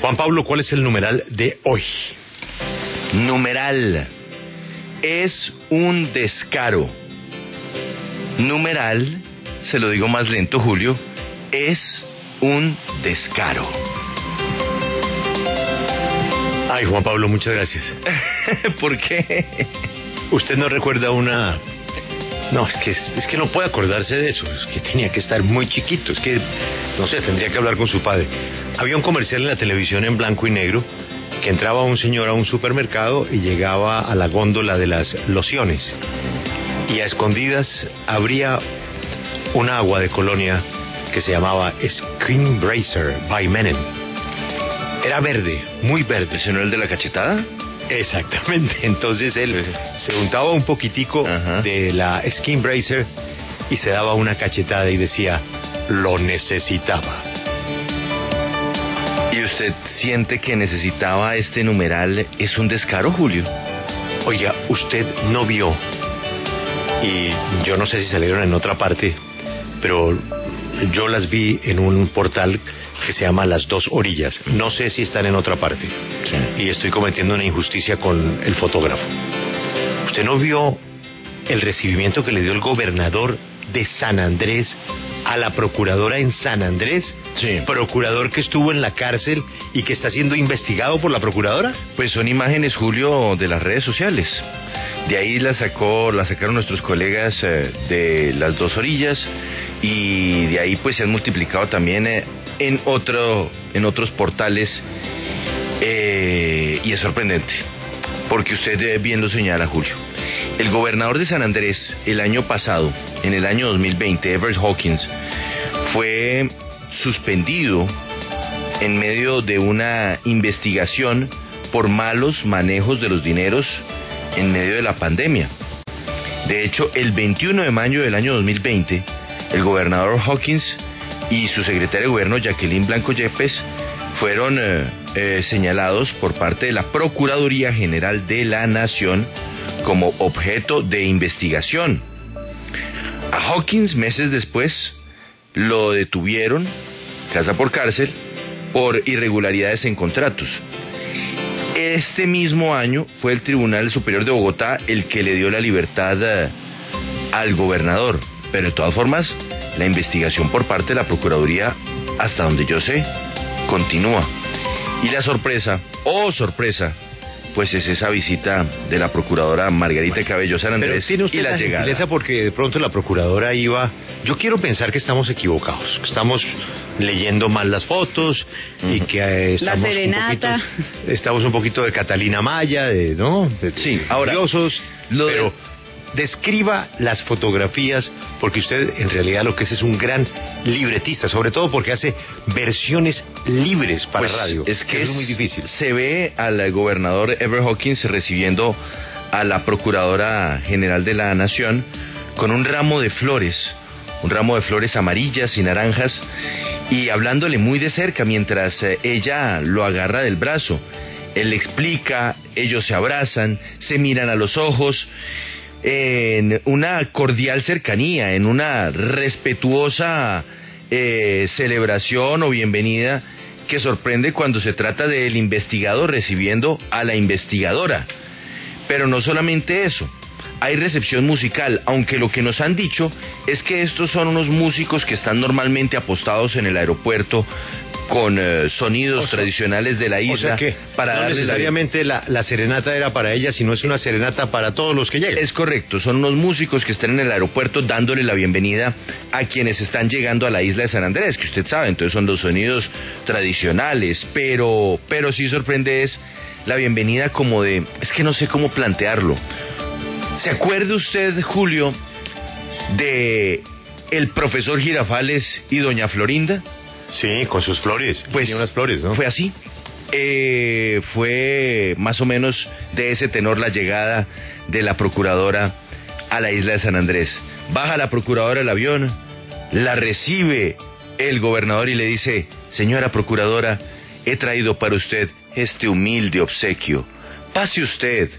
Juan Pablo, ¿cuál es el numeral de hoy? Numeral es un descaro. Numeral, se lo digo más lento, Julio, es un descaro. Ay, Juan Pablo, muchas gracias. ¿Por qué? ¿Usted no recuerda una no, es que, es que no puede acordarse de eso. Es que tenía que estar muy chiquito. Es que, no sé, tendría que hablar con su padre. Había un comercial en la televisión en blanco y negro que entraba un señor a un supermercado y llegaba a la góndola de las lociones. Y a escondidas habría un agua de colonia que se llamaba Screen Bracer by Menem. Era verde, muy verde. ¿Ese no el de la cachetada? Exactamente. Entonces él se untaba un poquitico de la Skin Bracer y se daba una cachetada y decía, lo necesitaba. ¿Y usted siente que necesitaba este numeral? ¿Es un descaro, Julio? Oiga, usted no vio, y yo no sé si salieron en otra parte, pero yo las vi en un portal que se llama Las Dos Orillas. No sé si están en otra parte. Y estoy cometiendo una injusticia con el fotógrafo. ¿Usted no vio el recibimiento que le dio el gobernador de San Andrés a la procuradora en San Andrés? Sí. Procurador que estuvo en la cárcel y que está siendo investigado por la procuradora. Pues son imágenes, Julio, de las redes sociales. De ahí la sacó, la sacaron nuestros colegas eh, de las dos orillas y de ahí pues se han multiplicado también eh, en otro, en otros portales eh, y es sorprendente porque usted bien lo señala, Julio. El gobernador de San Andrés el año pasado, en el año 2020, Everett Hawkins, fue suspendido en medio de una investigación por malos manejos de los dineros en medio de la pandemia. De hecho, el 21 de mayo del año 2020, el gobernador Hawkins y su secretaria de gobierno, Jacqueline Blanco Yepes, fueron eh, eh, señalados por parte de la Procuraduría General de la Nación como objeto de investigación. A Hawkins, meses después, lo detuvieron, casa por cárcel, por irregularidades en contratos. Este mismo año fue el Tribunal Superior de Bogotá el que le dio la libertad eh, al gobernador. Pero de todas formas, la investigación por parte de la Procuraduría, hasta donde yo sé, continúa. Y la sorpresa, oh sorpresa, pues es esa visita de la procuradora Margarita Cabello San Andrés tiene usted y la, la llegada. gentileza porque de pronto la procuradora iba. Yo quiero pensar que estamos equivocados, que estamos leyendo mal las fotos y que eh, estamos La serenata. Un poquito, estamos un poquito de Catalina Maya, de no, de, Sí, ahora, curiosos, lo de- pero describa las fotografías porque usted en realidad lo que es es un gran libretista, sobre todo porque hace versiones libres para Pues, radio. Es que es muy difícil. Se ve al gobernador Ever Hawkins recibiendo a la Procuradora General de la Nación con un ramo de flores, un ramo de flores amarillas y naranjas, y hablándole muy de cerca mientras eh, ella lo agarra del brazo. Él le explica, ellos se abrazan, se miran a los ojos, en una cordial cercanía, en una respetuosa eh, celebración o bienvenida que sorprende cuando se trata del investigador recibiendo a la investigadora. Pero no solamente eso, hay recepción musical, aunque lo que nos han dicho es que estos son unos músicos que están normalmente apostados en el aeropuerto con eh, sonidos O sea- tradicionales de la O isla sea que para no necesariamente la, la serenata era para ella, sino es una serenata para todos los que llegan. Es correcto, son unos músicos que están en el aeropuerto dándole la bienvenida a quienes están llegando a la isla de San Andrés, que usted sabe, entonces son los sonidos tradicionales, pero, pero sí sorprende es la bienvenida como de, es que no sé cómo plantearlo. ¿Se acuerda usted, Julio, de el profesor Girafales y doña Florinda? Sí, con sus flores. Pues unas flores, ¿no? Fue así. Eh, fue más o menos de ese tenor la llegada de la procuradora a la isla de San Andrés. Baja la procuradora del avión, la recibe el gobernador y le dice, señora procuradora, he traído para usted este humilde obsequio. Pase usted.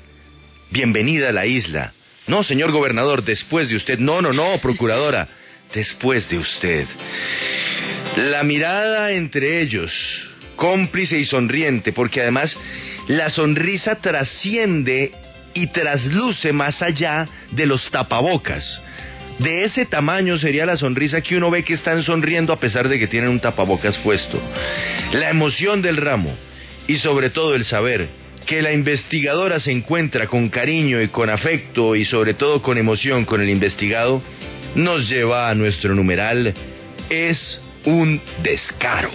Bienvenida a la isla. No, señor gobernador, después de usted. No, no, no, procuradora. Después de usted. La mirada entre ellos, cómplice y sonriente, porque además la sonrisa trasciende y trasluce más allá de los tapabocas. De ese tamaño sería la sonrisa que uno ve que están sonriendo a pesar de que tienen un tapabocas puesto. La emoción del ramo y sobre todo el saber que la investigadora se encuentra con cariño y con afecto y sobre todo con emoción con el investigado nos lleva a nuestro numeral es un descaro.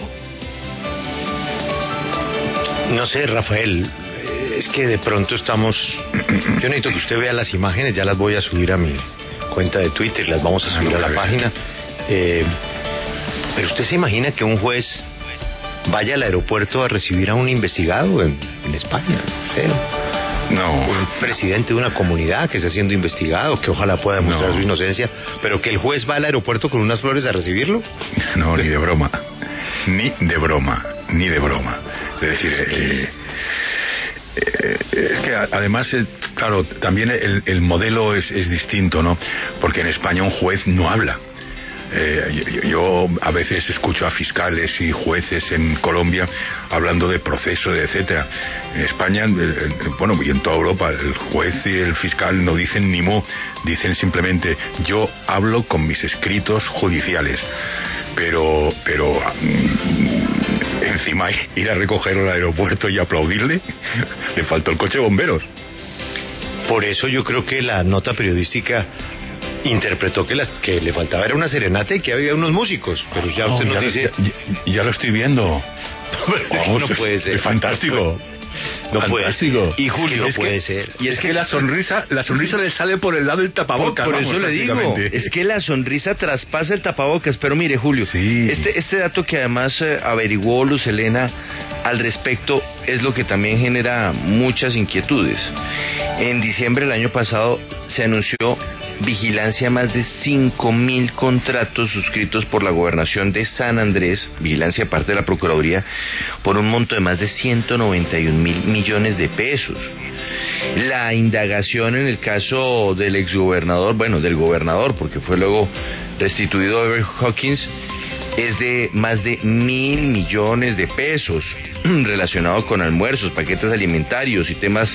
No sé, Rafael, es que de pronto estamos... Yo necesito que usted vea las imágenes, ya las voy a subir a mi cuenta de Twitter, las vamos a subir a la página. Eh, pero usted se imagina que un juez vaya al aeropuerto a recibir a un investigado en, España. No. Un presidente de una comunidad que está siendo investigado, que ojalá pueda demostrar su inocencia, pero que el juez va al aeropuerto con unas flores a recibirlo. No, ni de broma. Ni de broma. Ni de broma. Es decir, eh, eh, es que además, eh, claro, también el, modelo es, es, distinto, ¿no? Porque en España un juez no habla. Eh, yo, a veces escucho a fiscales y jueces en Colombia hablando de procesos, etcétera. En España, bueno, y en toda Europa, el juez y el fiscal no dicen ni mo, dicen simplemente yo hablo con mis escritos judiciales. Pero, pero mm, encima ir a recogerlo al aeropuerto y aplaudirle, le faltó el coche bomberos. Por eso yo creo que la nota periodística interpretó que, las, que le faltaba era una serenata y que había unos músicos, pero ya usted nos dice... Ya, lo estoy viendo. no puede ser. Es fantástico. No Fantástico. Y Julio, puede ser. Y es, que, la sonrisa, la sonrisa le sale por el lado del tapabocas. Por, eso le digo, es que la sonrisa traspasa el tapabocas. Pero mire, Julio, este, este dato que además eh, averiguó Luz Elena al respecto es lo que también genera muchas inquietudes. En diciembre del año pasado se anunció vigilancia más de 5.000 contratos suscritos por la gobernación de San Andrés, vigilancia aparte de la Procuraduría, por un monto de más de 191 mil millones de pesos. La indagación en el caso del exgobernador, bueno, del gobernador, porque fue luego restituido a Ever Hawkins, es de más de mil millones de pesos relacionados con almuerzos, paquetes alimentarios y temas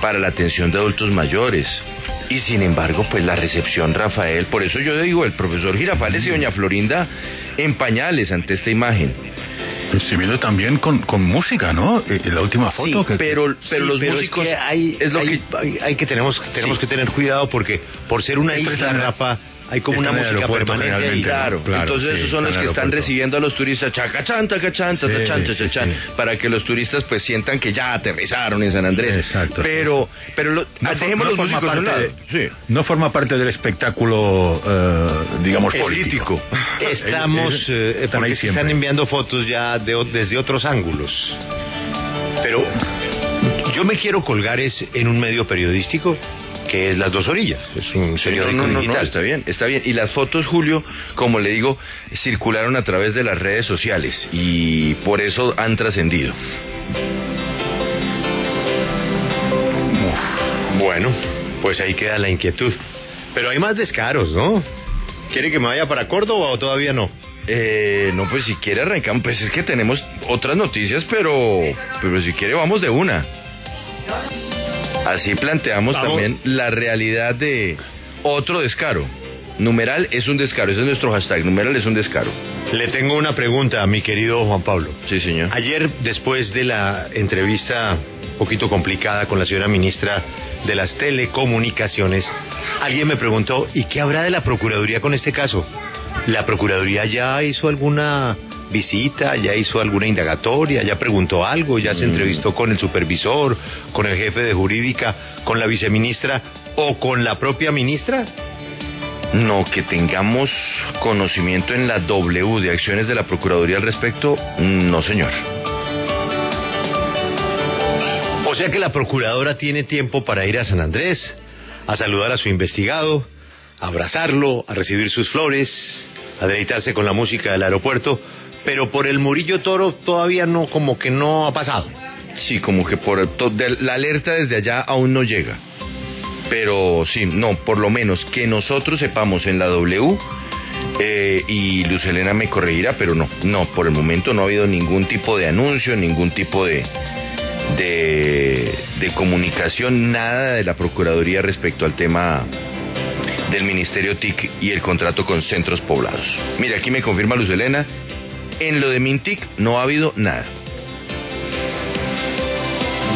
para la atención de adultos mayores. Y sin embargo, pues la recepción, Rafael, por eso yo digo, el profesor Girafales y doña Florinda en pañales ante esta imagen. Se viene también con, con música, ¿no? Eh, la última foto. que, pero, pero los músicos es, que hay, lo que hay, que tenemos tenemos que tener cuidado porque por ser una isla, Rafa, hay como una música permanente Claro, entonces esos son los que están recibiendo a los turistas, chacachán, tacachán, tacachán, chachachán, para que los turistas pues sientan que ya aterrizaron en San Andrés. Exacto. Pero, pero lo, no, dejemos los músicos No forma parte del espectáculo, eh, digamos, político. Estamos, eh, porque se están enviando fotos ya de, desde otros ángulos. Pero yo me quiero colgar es en un medio periodístico que es Las Dos Orillas. Es un periódico no, digital. está bien, está bien. Y las fotos, Julio, como le digo, circularon a través de las redes sociales y por eso han trascendido. Bueno, pues ahí queda la inquietud. Pero hay más descaros, ¿no? ¿Quiere que me vaya para Córdoba o todavía no? Eh, no, pues si quiere arrancamos, pues es que tenemos otras noticias, pero, pero si quiere vamos de una. Así planteamos también la realidad de otro descaro. Numeral es un descaro, ese es nuestro hashtag, numeral es un descaro. Le tengo una pregunta a mi querido Juan Pablo. Sí, señor. Ayer, después de la entrevista un poquito complicada con la señora ministra de las Telecomunicaciones, alguien me preguntó, ¿y qué habrá de la Procuraduría con este caso? ¿La Procuraduría ya hizo alguna visita, ya hizo alguna indagatoria, ya preguntó algo, ya se mm. entrevistó con el supervisor, con el jefe de jurídica, con la viceministra o con la propia ministra? No, que tengamos conocimiento en la W de acciones de la Procuraduría al respecto, no señor. O sea que la Procuradora tiene tiempo para ir a San Andrés, a saludar a su investigado, a abrazarlo, a recibir sus flores, a deleitarse con la música del aeropuerto, pero por el Murillo Toro todavía no, como que no ha pasado. Sí, como que por la alerta desde allá aún no llega. Pero sí, no, por lo menos que nosotros sepamos en la W, Eh, y Luz Elena me corregirá, pero no, no, por el momento no ha habido ningún tipo de anuncio, ningún tipo de, de, de comunicación, nada de la Procuraduría respecto al tema del Ministerio TIC y el contrato con centros poblados. Mira, aquí me confirma Luz Elena, en lo de Mintic no ha habido nada.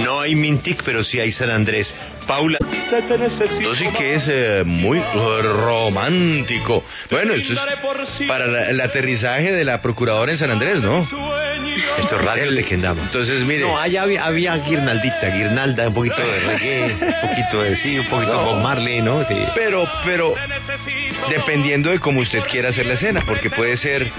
No hay Mintic, pero sí hay San Andrés. Paula. Esto sí que es eh, muy romántico. Bueno, esto es para la- el aterrizaje de la procuradora en San Andrés, ¿no? Esto es radio de Kendama. Entonces, mire. No, allá había, había guirnaldita, guirnalda, un poquito de reggae, un poquito de sí, un poquito de Bob Marley, ¿no? Sí. Pero, pero, dependiendo de cómo usted quiera hacer la escena, porque puede ser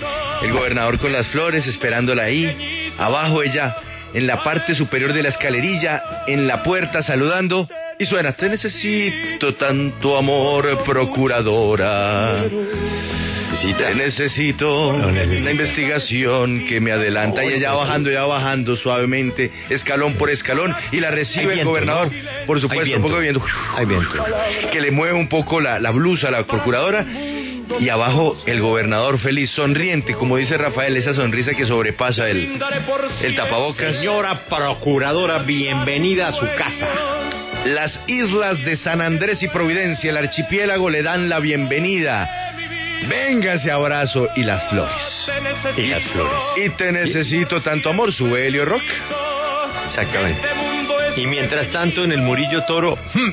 el gobernador con las flores esperándola ahí, abajo ella, en la parte superior de la escalerilla, en la puerta saludando, y suena, te necesito tanto amor, procuradora. Te necesito Lo necesita. una investigación que me adelanta y ella bajando, ya bajando suavemente, escalón por escalón, y la recibe el gobernador, ¿no? por supuesto, un poco de viento Hay viento. que le mueve un poco la, la blusa a la procuradora y abajo el gobernador feliz, sonriente, como dice Rafael, esa sonrisa que sobrepasa el, el tapabocas. Señora procuradora, bienvenida a su casa. Las islas de San Andrés y Providencia, el archipiélago, le dan la bienvenida. Venga ese abrazo y las flores. Y las flores. Y te necesito tanto amor, sube Helio Rock. Exactamente. Y mientras tanto, en el Murillo Toro, hmm,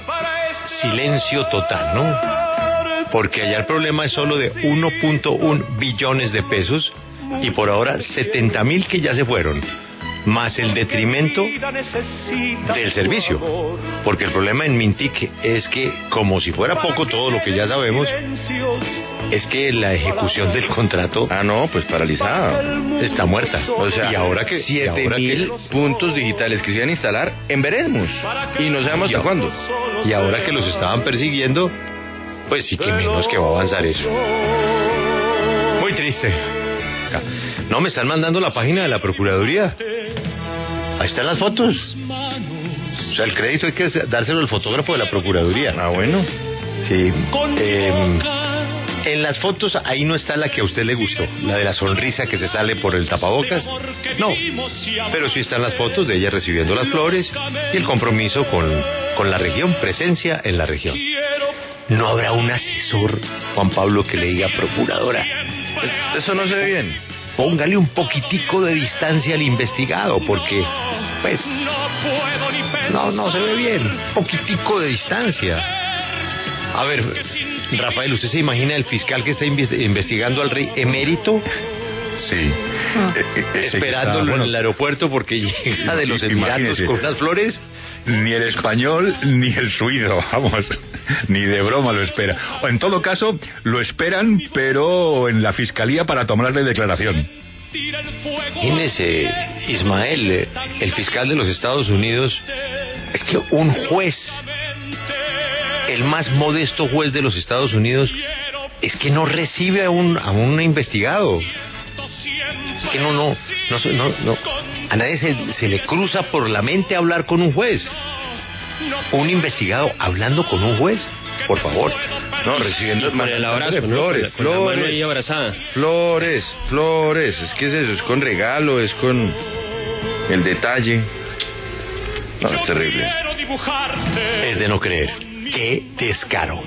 silencio total, ¿no? Porque allá el problema es solo de 1.1 billones de pesos y por ahora 70 mil que ya se fueron, más el detrimento del servicio. Porque el problema en Mintic es que, como si fuera poco todo lo que ya sabemos, es que la ejecución del contrato Ah, no, pues paralizada. está muerta. O sea, y ahora que, y siete ahora que- mil puntos digitales que se iban a instalar en veremos. Y no sabemos hasta cuándo. Y ahora que los estaban persiguiendo, pues sí que menos que va a avanzar eso. Muy triste. No, me están mandando la página de la Procuraduría. Ahí están las fotos. O sea, el crédito hay que dárselo al fotógrafo de la Procuraduría. Ah, bueno. Sí. em, en las fotos ahí no está la que a usted le gustó, la de la sonrisa que se sale por el tapabocas. No, pero sí están las fotos de ella recibiendo las flores y el compromiso con, con la región, presencia en la región. No habrá un asesor, Juan Pablo, que le diga procuradora. Eso no se ve bien. Póngale un poquitico de distancia al investigado, porque, pues, no, no se ve bien. Poquitico de distancia. A ver, Rafael, ¿usted se imagina el fiscal que está inves- investigando al rey emérito? Sí. Eh, eh, ese que Esperándolo está, bueno, en el aeropuerto porque llega de los Emiratos con las flores. Ni el español ni el suizo, vamos, ni de broma lo espera. O en todo caso, lo esperan, pero en la fiscalía para tomarle declaración. Imagínese, Ismael, eh, el fiscal de los Estados Unidos, es que un juez, el más modesto juez de los Estados Unidos, es que no recibe a un, a un investigado. Es que no, no, no, no, no. a nadie se, se le cruza por la mente hablar con un juez. Un investigado hablando con un juez, por favor. No, recibiendo el abrazo, flores, Con la- con la mano ahí flores, abrazada. flores, flores. Es que es eso, es con regalo, es con el detalle. No, es terrible. Es de no creer. Qué descaro.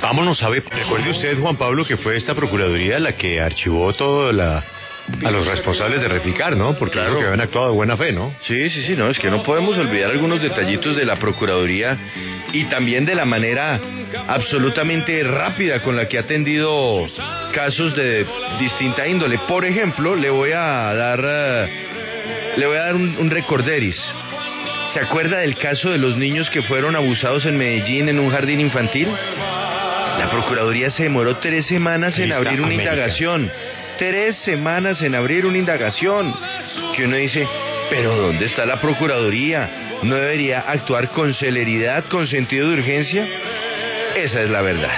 Vámonos a ver. Recuerde usted, Juan Pablo, que fue esta Procuraduría la que archivó todo la, a los responsables de Reficar, ¿no? Porque Claro. que habían actuado de buena fe, ¿no? Sí, sí, sí, no, es que no podemos olvidar algunos detallitos de la Procuraduría y también de la manera absolutamente rápida con la que ha atendido casos de distinta índole. Por ejemplo, le voy a dar, eh, le voy a dar un, un recorderis. ¿Se acuerda del caso de los niños que fueron abusados en Medellín en un jardín infantil? La Procuraduría se demoró tres semanas en abrir una América. indagación. Tres semanas en abrir una indagación. Que uno dice, pero ¿dónde está la Procuraduría? ¿No debería actuar con celeridad, con sentido de urgencia? Esa es la verdad.